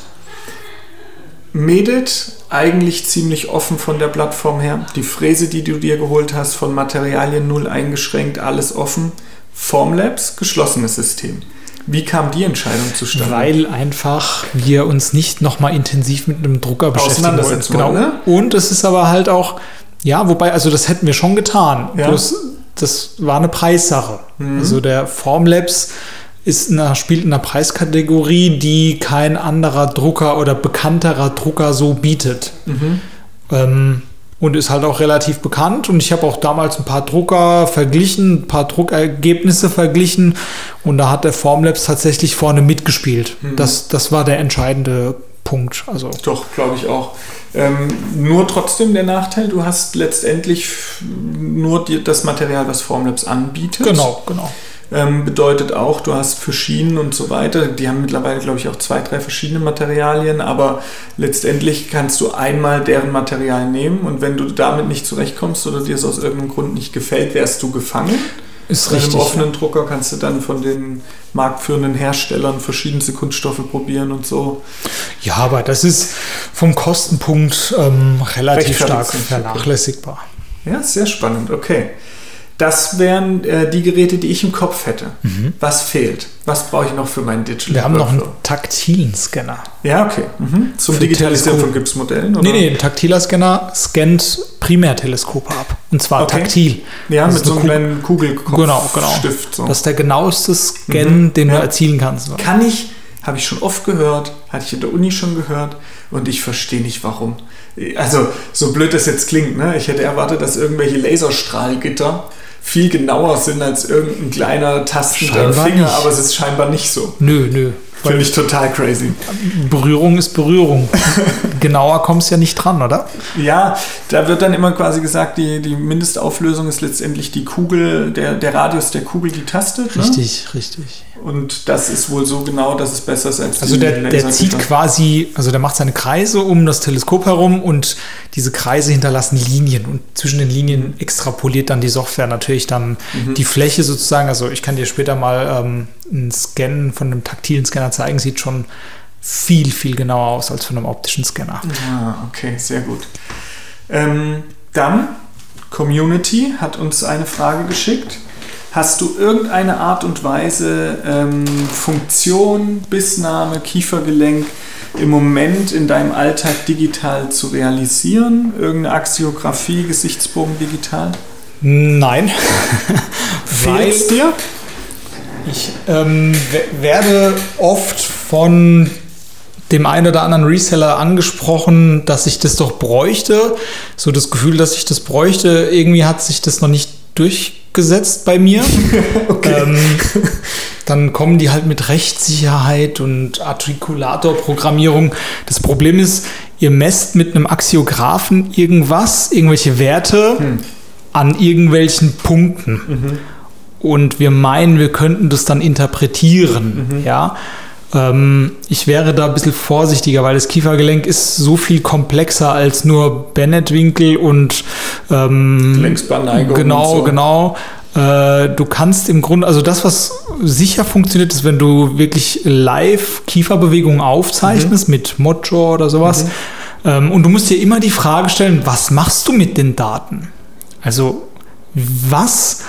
Medit eigentlich ziemlich offen von der Plattform her. Die Fräse, die du dir geholt hast, von Materialien null eingeschränkt, alles offen. Formlabs, geschlossenes System. Wie kam die Entscheidung zustande? Weil einfach wir uns nicht nochmal intensiv mit einem Drucker beschäftigen wollen. Auseinandersetzen Genau. ne? Und es ist aber halt auch, ja, wobei, also das hätten wir schon getan. Ja. Bloß das war eine Preissache. Mhm. Also der Formlabs ist in einer, spielt in einer Preiskategorie, die kein anderer Drucker oder bekannterer Drucker so bietet. Mhm. Ähm, und ist halt auch relativ bekannt. Und ich habe auch damals ein paar Drucker verglichen, ein paar Druckergebnisse verglichen. Und da hat der Formlabs tatsächlich vorne mitgespielt. Mhm. Das, das war der entscheidende Punkt. Also Doch, glaube ich auch. Ähm, nur trotzdem der Nachteil, du hast letztendlich nur die, das Material, was Formlabs anbietet. genau, genau. Ähm, bedeutet auch, du hast für Schienen und so weiter, die haben mittlerweile, glaube ich, auch zwei, drei verschiedene Materialien, aber letztendlich kannst du einmal deren Material nehmen und wenn du damit nicht zurechtkommst oder dir es aus irgendeinem Grund nicht gefällt, wärst du gefangen. Ist Bei einem richtig. offenen Drucker kannst du dann von den marktführenden Herstellern verschiedenste Kunststoffe probieren und so. Ja, aber das ist vom Kostenpunkt ähm, relativ stark vernachlässigbar. Ja, sehr spannend. Okay. Das wären äh, die Geräte, die ich im Kopf hätte. Was fehlt? Was brauche ich noch für meinen Digital Mhm. Wir haben noch einen Workflow? taktilen Scanner. Ja, okay. Mhm. Zum Für Digitalisieren von Gipsmodellen? Oder? Nee, nee, ein taktiler Scanner scannt Primärteleskope ab. Und zwar Okay. taktil. Ja, Das mit so einem eine kleinen Kugelkopf Genau, genau. Stift. So. Das ist der genaueste Scan, den Mhm. Ja. du erzielen kannst. Kann ich, habe ich schon oft gehört, hatte ich in der Uni schon gehört und ich verstehe nicht warum. Also, so blöd das jetzt klingt, ne? ich hätte erwartet, dass irgendwelche Laserstrahlgitter viel genauer sind als irgendein kleiner tastender Scheinbar Finger, nicht. aber es ist scheinbar nicht so. Nö, nö. Finde ich total crazy. Berührung ist Berührung. Genauer kommst ja nicht dran, oder? Ja, da wird dann immer quasi gesagt, die, die Mindestauflösung ist letztendlich die Kugel, der, der Radius der Kugel, die tastet. Ne? Richtig, richtig. Und das ist wohl so genau, dass es besser ist als Also der, der zieht quasi, also der macht seine Kreise um das Teleskop herum und diese Kreise hinterlassen Linien und zwischen den Linien extrapoliert dann die Software natürlich dann die Fläche sozusagen. Also ich kann dir später mal ähm, einen Scan von einem taktilen Scanner zeigen, sieht schon viel, viel genauer aus als von einem optischen Scanner. Ah, okay, sehr gut. Ähm, dann, Community hat uns eine Frage geschickt. Hast du irgendeine Art und Weise, ähm, Funktion, Bissname, Kiefergelenk im Moment in deinem Alltag digital zu realisieren? Irgendeine Axiografie, Gesichtsbogen digital? Nein. Fehlt's dir? ich ähm, we- werde oft von dem einen oder anderen Reseller angesprochen, dass ich das doch bräuchte. So das Gefühl, dass ich das bräuchte. Irgendwie hat sich das noch nicht durchgesetzt bei mir. ähm, dann kommen die halt mit Rechtssicherheit und Artikulatorprogrammierung. Das Problem ist, ihr messt mit einem Axiographen irgendwas, irgendwelche Werte an irgendwelchen Punkten. Und wir meinen, wir könnten das dann interpretieren. Ja. Ähm, ich wäre da ein bisschen vorsichtiger, weil das Kiefergelenk ist so viel komplexer als nur Bennett-Winkel und ähm, Längsbahnneigung Genau, so. genau. Äh, du kannst im Grunde, also das, was sicher funktioniert, ist, wenn du wirklich live Kieferbewegungen aufzeichnest mit Mojo oder sowas. Ähm, und du musst dir immer die Frage stellen, was machst du mit den Daten? Also was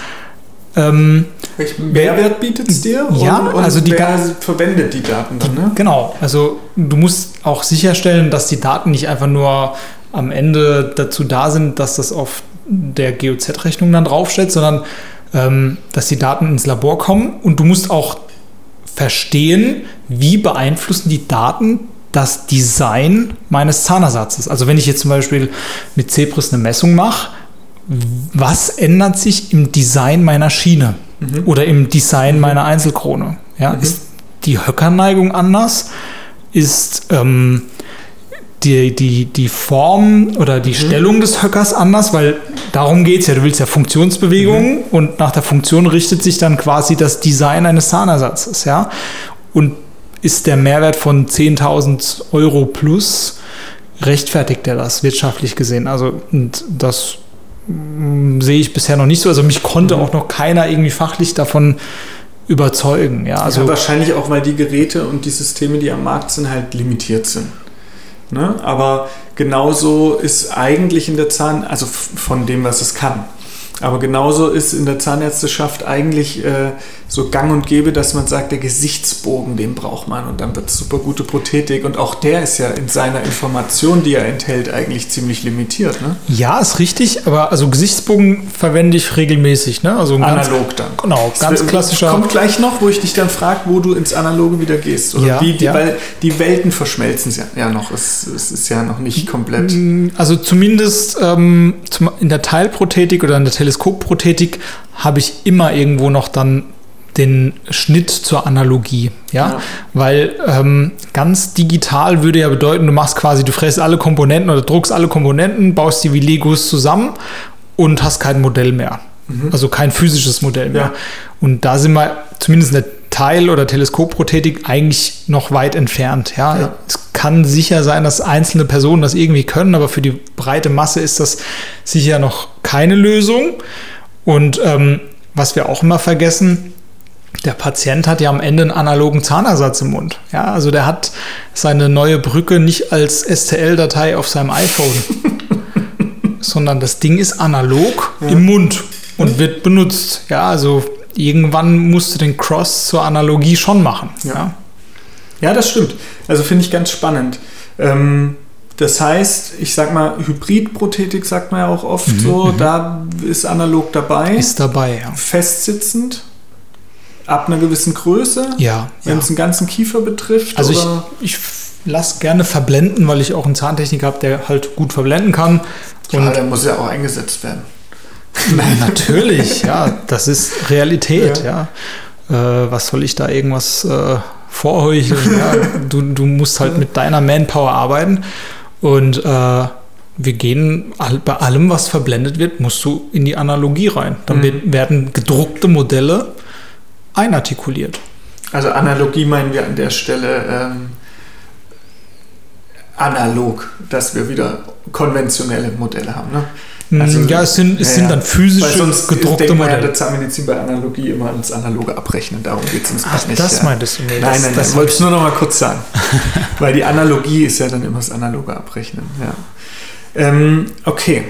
ähm, Welchen Mehrwert bietet es dir? Ja, und, und also die wer verwendet die Daten dann, ne? Genau, also du musst auch sicherstellen, dass die Daten nicht einfach nur am Ende dazu da sind, dass das auf der GOZ-Rechnung dann draufsteht, sondern ähm, dass die Daten ins Labor kommen und du musst auch verstehen, wie beeinflussen die Daten das Design meines Zahnersatzes. Also wenn ich jetzt zum Beispiel mit Zebris eine Messung mache, was ändert sich im Design meiner Schiene mhm. oder im Design meiner Einzelkrone? Ja, mhm. Ist die Höckerneigung anders? Ist ähm, die, die, die Form oder die mhm. Stellung des Höckers anders, weil darum geht es ja. Du willst ja Funktionsbewegungen mhm. und nach der Funktion richtet sich dann quasi das Design eines Zahnersatzes. Ja? Und ist der Mehrwert von 10.000 Euro plus, rechtfertigt er das wirtschaftlich gesehen? Also, und das sehe ich bisher noch nicht so. Also, mich konnte mhm. auch noch keiner irgendwie fachlich davon überzeugen. Ja, also ja, wahrscheinlich auch, weil die Geräte und die Systeme, die am Markt sind, halt limitiert sind. Ne? Aber genauso ist eigentlich in der Zahn, also von dem, was es kann. Aber genauso ist in der Zahnärzteschaft eigentlich äh, so gang und gäbe, dass man sagt, der Gesichtsbogen, den braucht man und dann wird es super gute Prothetik. Und auch der ist ja in seiner Information, die er enthält, eigentlich ziemlich limitiert. Ne? Ja, ist richtig, aber also Gesichtsbogen verwende ich regelmäßig. Ne? Also Analog dann. Genau, ganz das klassischer. Kommt gleich noch, wo ich dich dann frage, wo du ins Analoge wieder gehst. Oder ja, wie, die, ja. Weil die Welten verschmelzen ja, ja noch. Es, es ist ja noch nicht komplett. Also zumindest ähm, in der Teilprothetik oder in der Teleskopprothetik habe ich immer irgendwo noch dann den Schnitt zur Analogie. Ja, ja. weil ähm, ganz digital würde ja bedeuten, du machst quasi, du fräst alle Komponenten oder druckst alle Komponenten, baust die wie Legos zusammen und hast kein Modell mehr. Mhm. Also kein physisches Modell mehr. Ja. Und da sind wir zumindest in der Teil- oder Teleskopprothetik eigentlich noch weit entfernt. Ja? ja? Es kann sicher sein, dass einzelne Personen das irgendwie können, aber für die breite Masse ist das sicher noch keine Lösung. Und ähm, was wir auch immer vergessen, der Patient hat ja am Ende einen analogen Zahnersatz im Mund. Ja, also der hat seine neue Brücke nicht als STL-Datei auf seinem iPhone, sondern das Ding ist analog ja. im Mund und wird benutzt. Ja, also irgendwann musst du den Cross zur Analogie schon machen. Ja, ja. ja das stimmt. Also finde ich ganz spannend. Ähm, das heißt, ich sag mal, Hybridprothetik sagt man ja auch oft mhm, so, mhm. da ist analog dabei. Ist dabei, ja. Festsitzend ab einer gewissen Größe? Ja. Wenn ja. es einen ganzen Kiefer betrifft? Also oder? ich, ich lasse gerne verblenden, weil ich auch einen Zahntechniker habe, der halt gut verblenden kann. Und ja, der muss ja auch eingesetzt werden. Nein, natürlich, ja. Das ist Realität, ja. ja. Äh, was soll ich da irgendwas äh, vorheucheln? ja? du, du musst halt mit deiner Manpower arbeiten. Und äh, wir gehen bei allem, was verblendet wird, musst du in die Analogie rein. Dann mhm. werden gedruckte Modelle einartikuliert. Also Analogie meinen wir an der Stelle ähm, analog, dass wir wieder konventionelle Modelle haben. Ne? Mm, also, ja, es sind, es ja, sind dann physische, sonst gedruckte Modelle. Ja der Zahnmedizin bei Analogie immer ans Analoge abrechnen. Darum geht es uns Ach, nicht. das ja. meintest du? Nee, nein, das, nein, das wollte ich nur noch mal kurz sagen. Weil die Analogie ist ja dann immer das Analoge abrechnen. Ja. Ähm, okay.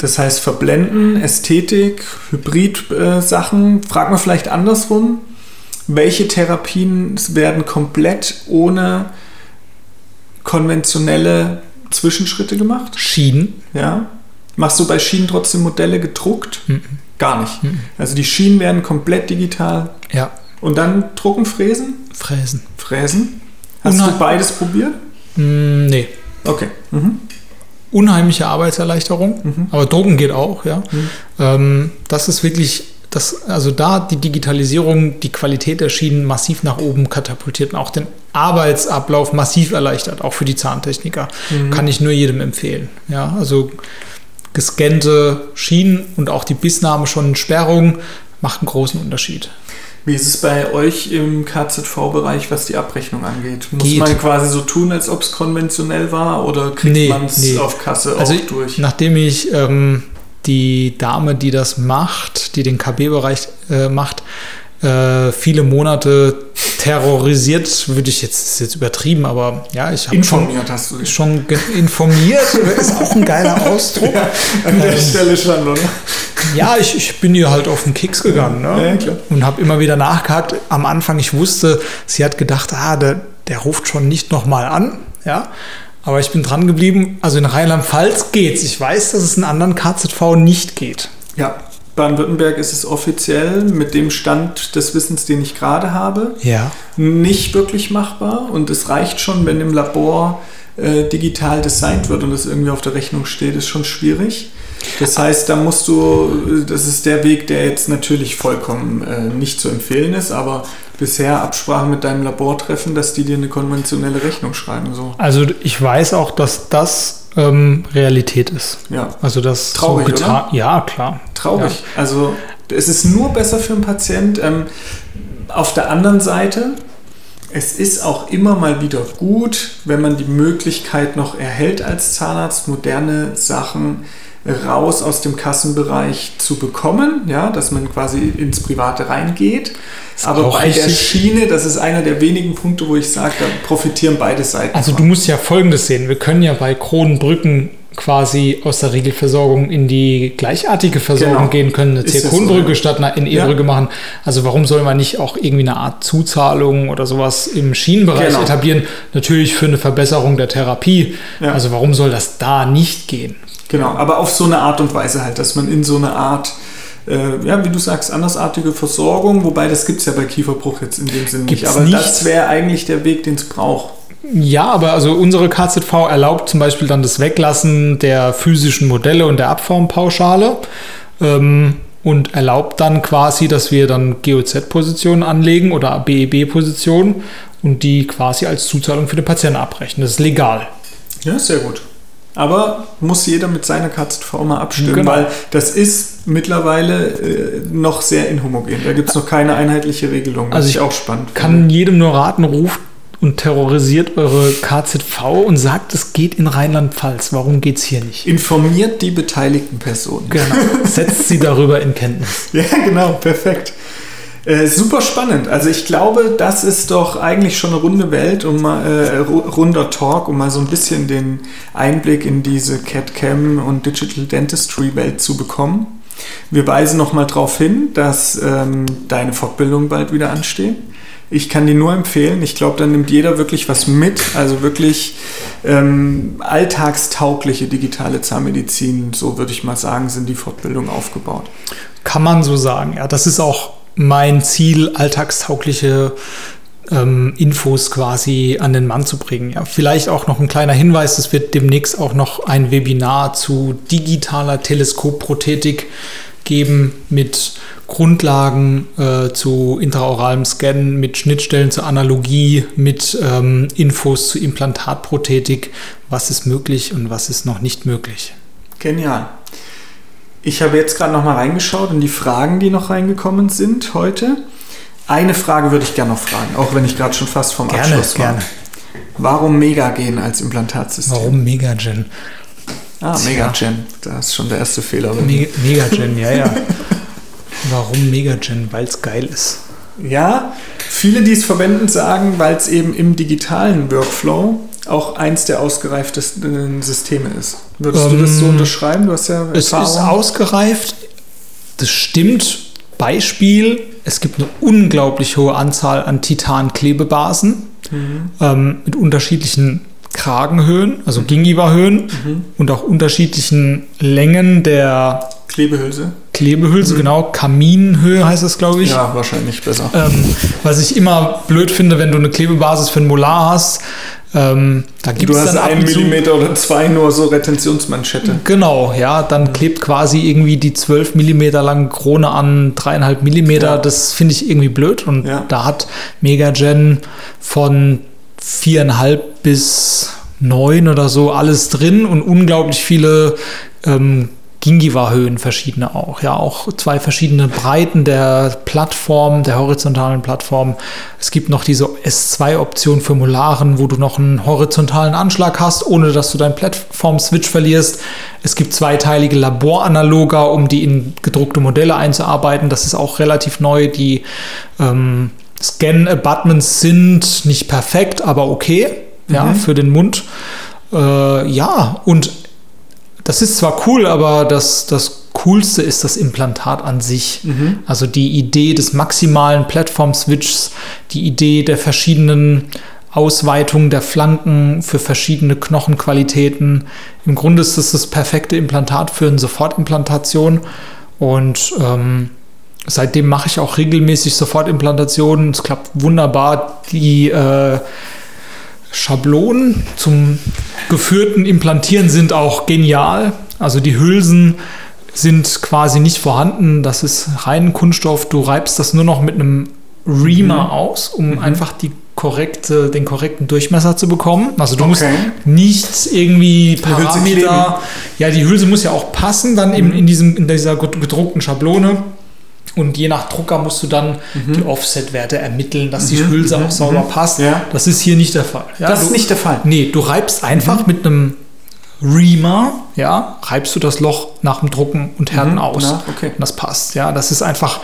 Das heißt, verblenden, Ästhetik, Hybrid-Sachen. Äh, Frag mal vielleicht andersrum. Welche Therapien werden komplett ohne konventionelle Zwischenschritte gemacht? Schienen. Ja. Machst du bei Schienen trotzdem Modelle gedruckt? Mhm. Gar nicht. Mhm. Also die Schienen werden komplett digital. Ja. Und dann drucken, fräsen? Fräsen. Fräsen. Hast Unheim du beides probiert? Mm, nee. Okay. Mhm unheimliche Arbeitserleichterung, mhm. aber Drucken geht auch, ja. Mhm. Ähm, das ist wirklich, das, also da die Digitalisierung die Qualität der Schienen massiv nach oben katapultiert und auch den Arbeitsablauf massiv erleichtert, auch für die Zahntechniker. Mhm. Kann ich nur jedem empfehlen. Ja, also gescannte Schienen und auch die Bissnahme schon in Sperrung macht einen großen Unterschied. Wie ist es bei euch im KZV-Bereich, was die Abrechnung angeht? Muss Geht. man quasi so tun, als ob es konventionell war oder kriegt nee, man es nee. auf Kasse also auch durch? Nachdem ich ähm, die Dame, die das macht, die den KB-Bereich äh, macht, äh, viele Monate terrorisiert, würde ich jetzt, ist jetzt übertrieben, aber ja, ich habe informiert schon, hast du dich. schon informiert, ist auch ein geiler Ausdruck. Ja, an der ähm, Stelle schon, oder? Ja, ich, ich bin ihr halt auf den Keks gegangen ne? ja, und habe immer wieder nachgehakt. Am Anfang, ich wusste, sie hat gedacht, ah, der, der ruft schon nicht nochmal an, ja. Aber ich bin dran geblieben. Also in Rheinland-Pfalz geht's. Ich weiß, dass es in anderen KZV nicht geht. Ja, Baden-Württemberg ist es offiziell mit dem Stand des Wissens, den ich gerade habe, Ja. nicht wirklich machbar. Und es reicht schon, wenn im Labor äh, digital designt wird und es irgendwie auf der Rechnung steht, ist schon schwierig. Das heißt, da musst du, das ist der Weg, der jetzt natürlich vollkommen äh, nicht zu empfehlen ist, aber bisher Absprache mit deinem Labor treffen, dass die dir eine konventionelle Rechnung schreiben. So. Also ich weiß auch, dass das ähm, Realität ist. Ja, Also das Traurig, so getan. Ja, klar. traurig. Also es ist nur besser für einen Patient. Ähm, auf der anderen Seite, es ist auch immer mal wieder gut, wenn man die Möglichkeit noch erhält als Zahnarzt, moderne Sachen raus aus dem Kassenbereich zu bekommen, ja, dass man quasi ins Private reingeht. Aber bei der. Schiene, das ist einer der wenigen Punkte, wo ich sage, da profitieren beide Seiten. Also du musst ja Folgendes sehen. Wir können ja bei Kronenbrücken quasi aus der Regelversorgung in die gleichartige Versorgung Genau. gehen können, eine so, Zirkonbrücke ja. statt einer in Ja. E-Brücke machen. Also warum soll man nicht auch irgendwie eine Art Zuzahlung oder sowas im Schienenbereich Genau. etablieren? Natürlich für eine Verbesserung der Therapie. Ja. Also warum soll das da nicht gehen? Genau, aber auf so eine Art und Weise halt, dass man in so eine Art, äh, ja, wie du sagst, andersartige Versorgung, wobei das gibt es ja bei Kieferbruch jetzt in dem Sinne nicht. Aber nicht. das wäre eigentlich der Weg, den es braucht. Ja, aber also unsere KZV erlaubt zum Beispiel dann das Weglassen der physischen Modelle und der Abformpauschale ähm, und erlaubt dann quasi, dass wir dann GOZ-Positionen anlegen oder BEB-Positionen und die quasi als Zuzahlung für den Patienten abrechnen. Das ist legal. Ja, sehr gut. Aber muss jeder mit seiner KZV mal abstimmen, Genau. weil das ist mittlerweile äh, noch sehr inhomogen. Da gibt es noch keine einheitliche Regelung. Also ich auch spannend. Kann jedem nur raten, ruft und terrorisiert eure KZV und sagt, es geht in Rheinland-Pfalz. Warum geht es hier nicht? Informiert die beteiligten Personen. Genau. Setzt sie darüber in Kenntnis. Ja, genau, perfekt. Äh, super spannend. Also ich glaube, das ist doch eigentlich schon eine runde Welt, um mal, äh, ru- runder Talk, um mal so ein bisschen den Einblick in diese CAD-Cam und Digital Dentistry Welt zu bekommen. Wir weisen nochmal darauf hin, dass ähm, deine Fortbildungen bald wieder anstehen. Ich kann die nur empfehlen. Ich glaube, da nimmt jeder wirklich was mit. Also wirklich ähm, alltagstaugliche digitale Zahnmedizin, so würde ich mal sagen, sind die Fortbildungen aufgebaut. Kann man so sagen, ja. Das ist auch mein Ziel, alltagstaugliche ähm, Infos quasi an den Mann zu bringen. Ja, vielleicht auch noch ein kleiner Hinweis, es wird demnächst auch noch ein Webinar zu digitaler Teleskopprothetik geben mit Grundlagen äh, zu intraoralem Scannen, mit Schnittstellen zur Analogie, mit ähm, Infos zu Implantatprothetik, was ist möglich und was ist noch nicht möglich. Genial. Ich habe jetzt gerade noch mal reingeschaut in die Fragen, die noch reingekommen sind heute. Eine Frage würde ich gerne noch fragen, auch wenn ich gerade schon fast vom Gerne, Abschluss war. gerne. Warum Megagen als Implantatsystem? Warum Megagen? Ah. Megagen. Da ist schon der erste Fehler. Me Megagen, ja, ja. Warum Megagen? Weil es geil ist. Ja, viele, die es verwenden, sagen, weil es eben im digitalen Workflow auch eins der ausgereiftesten Systeme ist. Würdest du das so Ähm, unterschreiben? Du hast ja Es ist ausgereift. Das stimmt. Beispiel: Es gibt eine unglaublich hohe Anzahl an Titan-Klebebasen Mhm. ähm, mit unterschiedlichen Kragenhöhen, also Gingiva-Höhen Mhm. und auch unterschiedlichen Längen der Klebehülse. Klebehülse, genau. Kaminhöhe heißt das, glaube ich. Ja, wahrscheinlich besser. Ähm, was ich immer blöd finde, wenn du eine Klebebasis für ein Molar hast, ähm, da gibt Du es hast dann einen Millimeter oder zwei nur so Retentionsmanschette. Genau, ja, dann klebt quasi irgendwie die 12 Millimeter lange Krone an 3,5 Millimeter. Ja. Das finde ich irgendwie blöd. Und Ja. da hat Megagen von 4,5 bis 9 oder so alles drin und unglaublich viele ähm, Gingiva-Höhen verschiedene auch. Ja, auch zwei verschiedene Breiten der Plattform, der horizontalen Plattform. Es gibt noch diese S2-Option für Molaren, wo du noch einen horizontalen Anschlag hast, ohne dass du deinen Plattform-Switch verlierst. Es gibt zweiteilige Laboranaloga, um die in gedruckte Modelle einzuarbeiten. Das ist auch relativ neu. Die ähm, Scan-Abutments sind nicht perfekt, aber okay. Ja, Mhm. für den Mund. Äh, ja, und das ist zwar cool, aber das, das Coolste ist das Implantat an sich. Mhm. Also die Idee des maximalen Plattform-Switchs, die Idee der verschiedenen Ausweitungen der Flanken für verschiedene Knochenqualitäten. Im Grunde ist das das perfekte Implantat für eine Sofortimplantation. Und ähm, seitdem mache ich auch regelmäßig Sofortimplantationen. Es klappt wunderbar. Die äh, Schablonen zum geführten Implantieren sind auch genial. Also die Hülsen sind quasi nicht vorhanden. Das ist rein Kunststoff. Du reibst das nur noch mit einem Reamer mhm. aus, um mhm. einfach die korrekte, den korrekten Durchmesser zu bekommen. Also du okay. musst nichts irgendwie Parameter. Ja, die Hülse muss ja auch passen dann eben mhm. in, diesem, in dieser gedruckten Schablone. Und je nach Drucker musst du dann mhm. die Offset-Werte ermitteln, dass mhm. die Hülse mhm. auch sauber passt. Ja. Das ist hier nicht der Fall. Ja, das ist nicht der Fall. Nee, du reibst einfach mhm. mit einem Reamer, ja, reibst du das Loch nach dem Drucken und Härten mhm. aus. Ja, okay. Und das passt. Ja, das ist einfach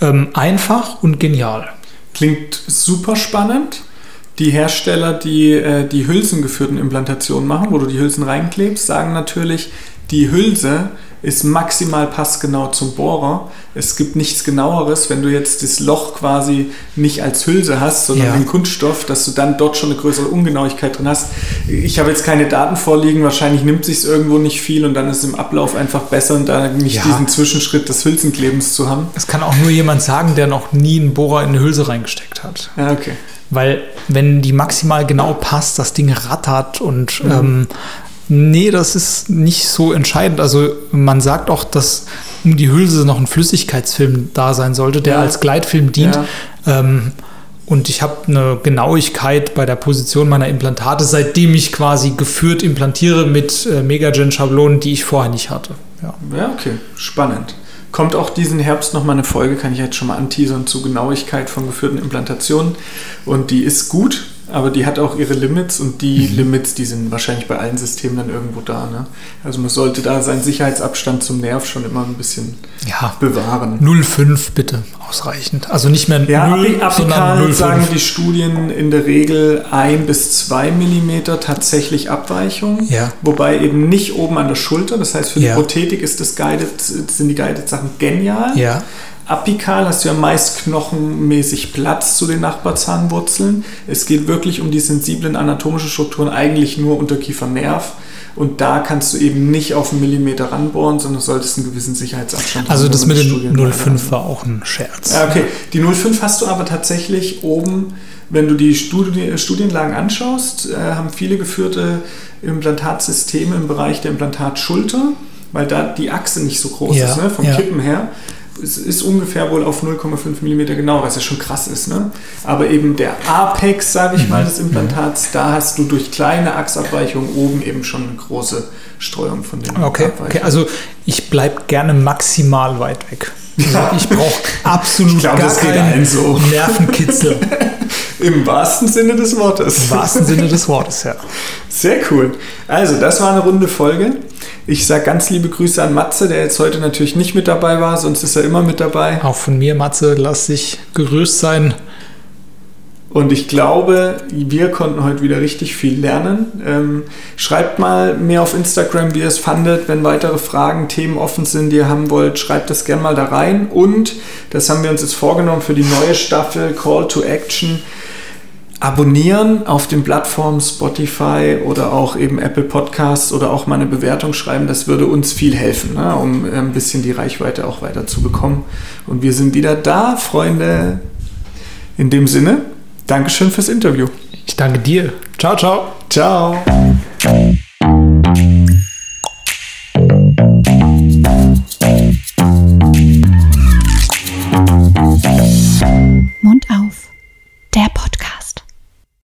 ähm, einfach und genial. Klingt super spannend. Die Hersteller, die äh, die hülsengeführten Implantationen machen, wo du die Hülsen reinklebst, sagen natürlich, die Hülse ist maximal passgenau zum Bohrer. Es gibt nichts genaueres, wenn du jetzt das Loch quasi nicht als Hülse hast, sondern ja. den Kunststoff, dass du dann dort schon eine größere Ungenauigkeit drin hast. Ich habe jetzt keine Daten vorliegen, wahrscheinlich nimmt sich irgendwo nicht viel und dann ist es im Ablauf einfach besser und da nicht ja. diesen Zwischenschritt des Hülsenklebens zu haben. Das kann auch nur jemand sagen, der noch nie einen Bohrer in eine Hülse reingesteckt hat. Ja, okay. Weil wenn die maximal genau passt, das Ding rattert und mhm. ähm, Nee, das ist nicht so entscheidend. Also man sagt auch, dass um die Hülse noch ein Flüssigkeitsfilm da sein sollte, der ja. als Gleitfilm dient. Ja. Ähm, und ich habe eine Genauigkeit bei der Position meiner Implantate, seitdem ich quasi geführt implantiere mit äh, Megagen-Schablonen, die ich vorher nicht hatte. Ja. ja, okay, spannend. Kommt auch diesen Herbst nochmal eine Folge, kann ich jetzt schon mal anteasern, zu Genauigkeit von geführten Implantationen. Und die ist gut aber die hat auch ihre Limits und die mhm. Limits, die sind wahrscheinlich bei allen Systemen dann irgendwo da. Ne? Also man sollte da seinen Sicherheitsabstand zum Nerv schon immer ein bisschen ja, bewahren. 0,5 bitte ausreichend. Also nicht mehr ja, 0, sondern 0,5. sagen die Studien in der Regel 1 bis 2 mm tatsächlich Abweichung. Ja. Wobei eben nicht oben an der Schulter. Das heißt, für die ja. Prothetik ist das Guided, sind die Guided-Sachen genial. Ja. Apikal hast du ja meist knochenmäßig Platz zu den Nachbarzahnwurzeln. Es geht wirklich um die sensiblen anatomischen Strukturen, eigentlich nur Unterkiefernerv. Und da kannst du eben nicht auf einen Millimeter ranbohren, sondern solltest einen gewissen Sicherheitsabstand also haben. Also das mit dem 0,5 war auch ein Scherz. Ja, okay. Die 0,5 hast du aber tatsächlich oben, wenn du die Studi Studienlagen anschaust, äh, haben viele geführte Implantatsysteme im Bereich der Implantatschulter, weil da die Achse nicht so groß ja, ist, ne, vom ja. Kippen her es ist ungefähr wohl auf 0,5 mm genau, was ja schon krass ist. Ne? Aber eben der Apex, sage ich mal, des mhm. Implantats, da hast du durch kleine Achsabweichungen oben eben schon eine große Streuung von den okay, okay, also ich bleibe gerne maximal weit weg. Ja. Ich brauche absolut ich glaub, gar keinen so. Nervenkitzel. Im wahrsten Sinne des Wortes. Im wahrsten Sinne des Wortes, ja. Sehr cool. Also, das war eine runde Folge. Ich sage ganz liebe Grüße an Matze, der jetzt heute natürlich nicht mit dabei war, sonst ist er immer mit dabei. Auch von mir, Matze, lass dich gerüßt sein. Und ich glaube, wir konnten heute wieder richtig viel lernen. Ähm, schreibt mal mehr auf Instagram, wie ihr es fandet. Wenn weitere Fragen, Themen offen sind, die ihr haben wollt, schreibt das gerne mal da rein. Und, das haben wir uns jetzt vorgenommen für die neue Staffel Call to Action, abonnieren auf den Plattformen Spotify oder auch eben Apple Podcasts oder auch mal eine Bewertung schreiben. Das würde uns viel helfen, ne, um ein bisschen die Reichweite auch weiter zu bekommen. Und wir sind wieder da, Freunde. In dem Sinne, Dankeschön fürs Interview. Ich danke dir. Ciao, ciao. Ciao.